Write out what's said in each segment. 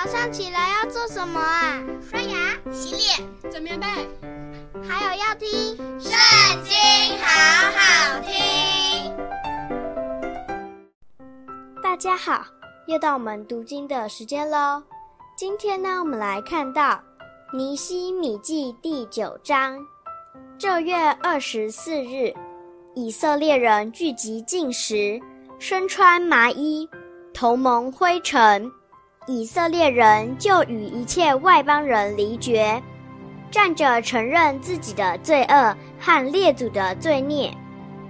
早上起来要做什么啊？刷牙、洗脸、整棉被，还有要听《圣经》，好好听。大家好，又到我们读经的时间喽。今天呢，我们来看到尼西米记第九章。这月二十四日，以色列人聚集进食，身穿麻衣，头蒙灰尘。以色列人就与一切外邦人离绝，站着承认自己的罪恶和列祖的罪孽。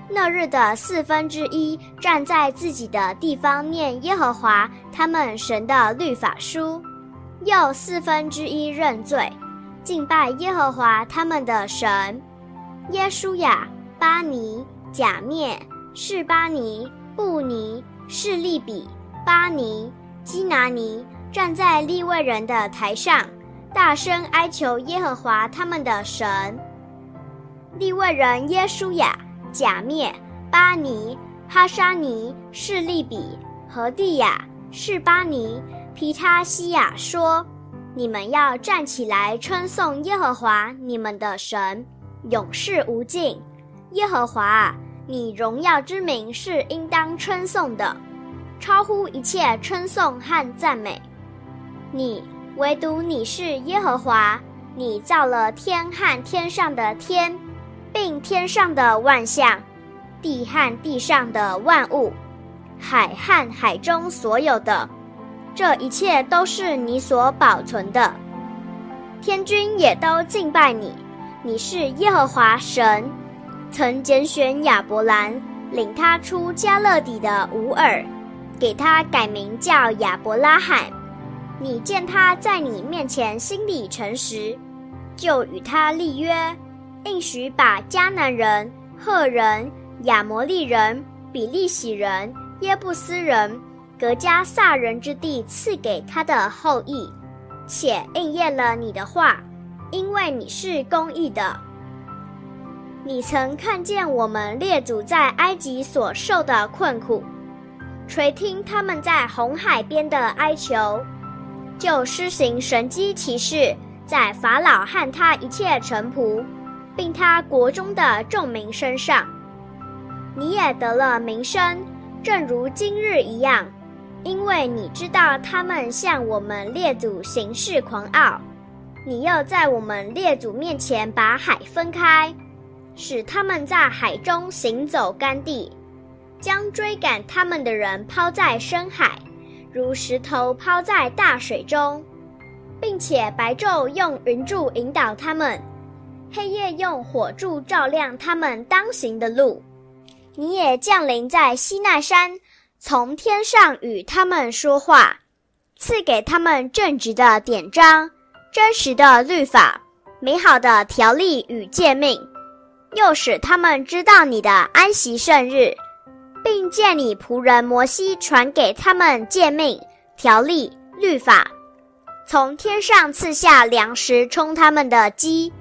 那日的四分之一站在自己的地方念耶和华他们神的律法书，又四分之一认罪，敬拜耶和华他们的神。耶稣亚、巴尼、甲篾、示巴尼、布尼、示利比、巴尼。基拿尼站在利未人的台上，大声哀求耶和华他们的神。利未人耶书亚、甲篾、巴尼、哈沙尼、示利比、何地亚、示巴尼、皮他西亚说：“你们要站起来称颂耶和华你们的神，永世无尽。耶和华啊，你荣耀之名是应当称颂的。”超乎一切称颂和赞美，你唯独你是耶和华，你造了天和天上的天，并天上的万象，地和地上的万物，海和海中所有的，这一切都是你所保存的。天军也都敬拜你，你是耶和华神，曾拣选亚伯兰，领他出加勒底的吾珥。给他改名叫亚伯拉罕。你见他在你面前心里诚实，就与他立约，应许把迦南人、赫人、亚摩利人、比利洗人、耶布斯人、格迦撒人之地赐给他的后裔，且应验了你的话，因为你是公义的。你曾看见我们列祖在埃及所受的困苦。垂听他们在红海边的哀求，就施行神迹奇事，在法老和他一切臣仆，并他国中的众民身上。你也得了名声，正如今日一样，因为你知道他们向我们列祖行事狂傲。你又在我们列祖面前把海分开，使他们在海中行走干地。将追赶他们的人抛在深海，如石头抛在大水中，并且白昼用云柱引导他们，黑夜用火柱照亮他们当行的路。你也降临在西奈山，从天上与他们说话，赐给他们正直的典章、真实的律法、美好的条例与诫命，又使他们知道你的安息圣日。并借你仆人摩西传给他们诫命、条例、律法，从天上赐下粮食充他们的饥，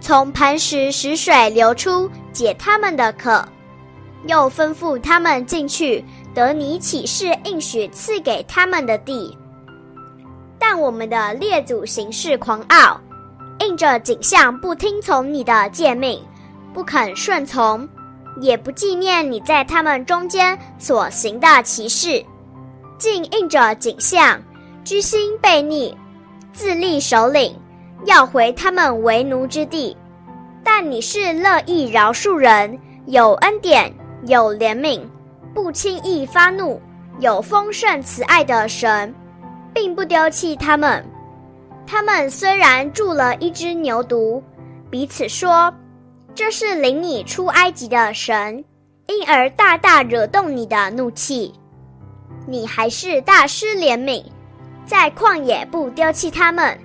从磐石使水流出解他们的渴，又吩咐他们进去得你启示应许赐给他们的地。但我们的列祖行事狂傲，应着景象不听从你的诫命，不肯顺从。也不纪念你在他们中间所行的奇事，竟应着景象，居心悖逆，自立首领，要回他们为奴之地。但你是乐意饶恕人，有恩典，有怜悯，不轻易发怒，有丰盛慈爱的神，并不丢弃他们。他们虽然铸了一只牛犊，彼此说。这是领你出埃及的神，因而大大惹动你的怒气。你还是大施怜悯，在旷野不丢弃他们，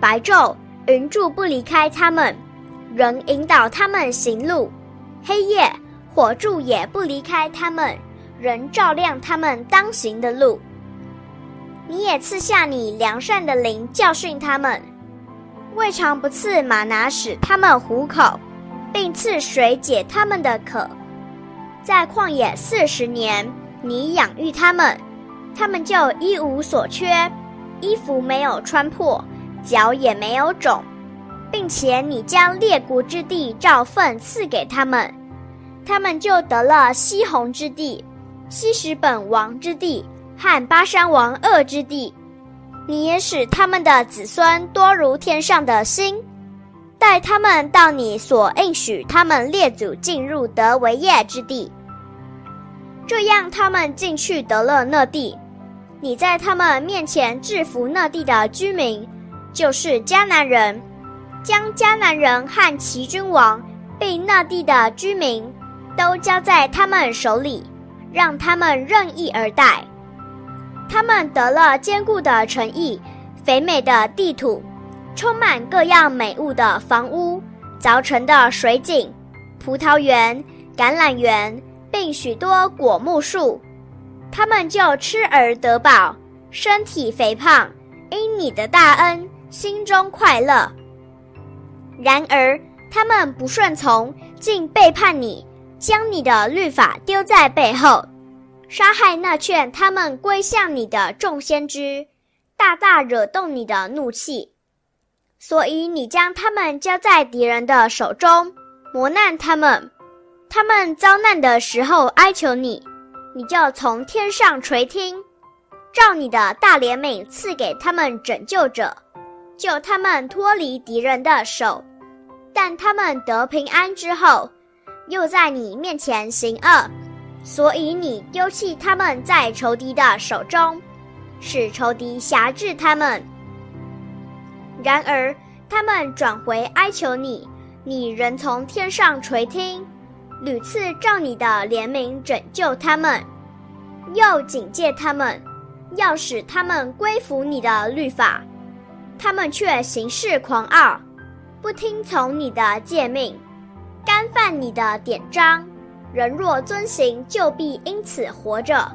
白昼云柱不离开他们，仍引导他们行路；黑夜火柱也不离开他们，仍照亮他们当行的路。你也赐下你良善的灵教训他们，未尝不赐马拿使他们糊口。并赐水解他们的渴，在旷野四十年，你养育他们，他们就一无所缺，衣服没有穿破，脚也没有肿，并且你将列国之地照份赐给他们，他们就得了西红之地、希实本王之地和巴山王噩之地。你也使他们的子孙多如天上的星，带他们到你所应许他们列祖进入得为业之地。这样，他们进去得了那地。你在他们面前制服那地的居民，就是迦南人，将迦南人和其君王，并那地的居民，都交在他们手里，让他们任意而待。他们得了坚固的城邑，肥美的地土，充满各样美物的房屋，凿成的水井，葡萄园、橄榄园，并许多果木树。他们就吃而得饱，身体肥胖，因你的大恩，心中快乐。然而他们不顺从，竟背叛你，将你的律法丢在背后。杀害那劝他们归向你的众先知，大大惹动你的怒气，所以你将他们交在敌人的手中，磨难他们。他们遭难的时候哀求你，你就从天上垂听，照你的大怜悯赐给他们拯救者，救他们脱离敌人的手。但他们得平安之后，又在你面前行恶。所以你丢弃他们在仇敌的手中，使仇敌辖制他们。然而他们转回哀求你，你仍从天上垂听，屡次照你的怜悯拯救他们，又警戒他们，要使他们归服你的律法。他们却行事狂傲，不听从你的诫命，干犯你的典章。人若遵行，就必因此活着；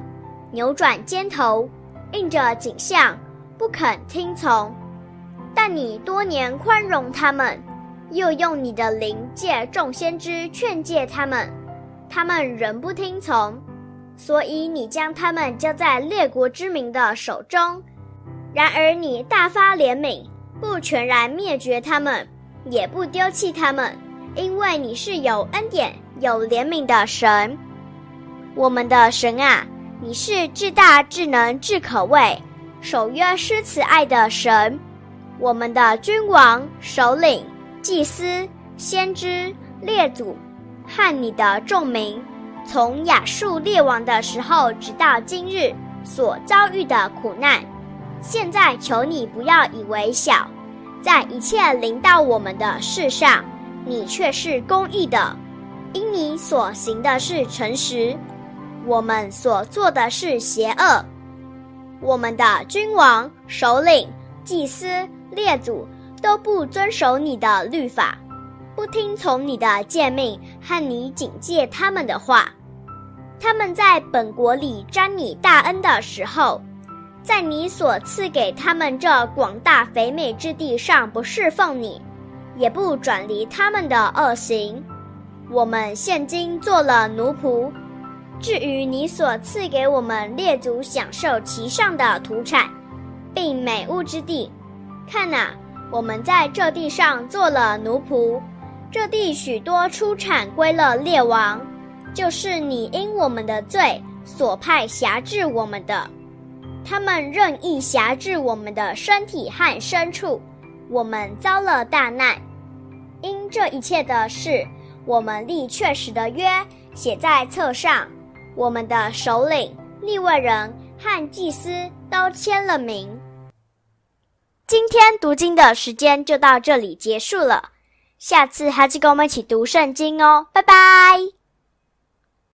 扭转肩头，印着颈项，不肯听从。但你多年宽容他们，又用你的灵借众先知劝诫他们，他们仍不听从，所以你将他们交在列国之民的手中。然而你大发怜悯，不全然灭绝他们，也不丢弃他们，因为你是有恩典。有怜悯的神，我们的神啊，你是至大、至能、至可畏，守约施慈爱的神。我们的君王、首领、祭司、先知、列祖，和你的众民，从亚述列王的时候，直到今日所遭遇的苦难，现在求你不要以为小，在一切临到我们的事上，你却是公义的。因你所行的是诚实，我们所做的是邪恶。我们的君王、首领、祭司、列祖都不遵守你的律法，不听从你的诫命和你警戒他们的话。他们在本国里沾你大恩的时候，在你所赐给他们这广大肥美之地上不侍奉你，也不转离他们的恶行。我们现今做了奴仆，至于你所赐给我们列祖享受其上的土产，并美物之地，看呐，我们在这地上做了奴仆，这地许多出产归了列王，就是你因我们的罪所派辖制我们的，他们任意辖制我们的身体和牲畜，我们遭了大难，因这一切的事。我们立确实的约，写在册上，我们的首领、利未人和祭司都签了名。今天读经的时间就到这里结束了，下次还是跟我们一起读圣经哦，拜拜。